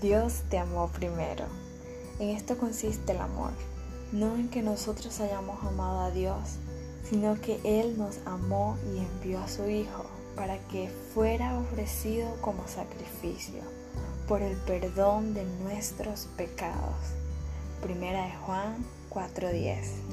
Dios te amó primero. En esto consiste el amor, no en que nosotros hayamos amado a Dios, sino que Él nos amó y envió a su Hijo para que fuera ofrecido como sacrificio por el perdón de nuestros pecados. Primera de Juan 4:10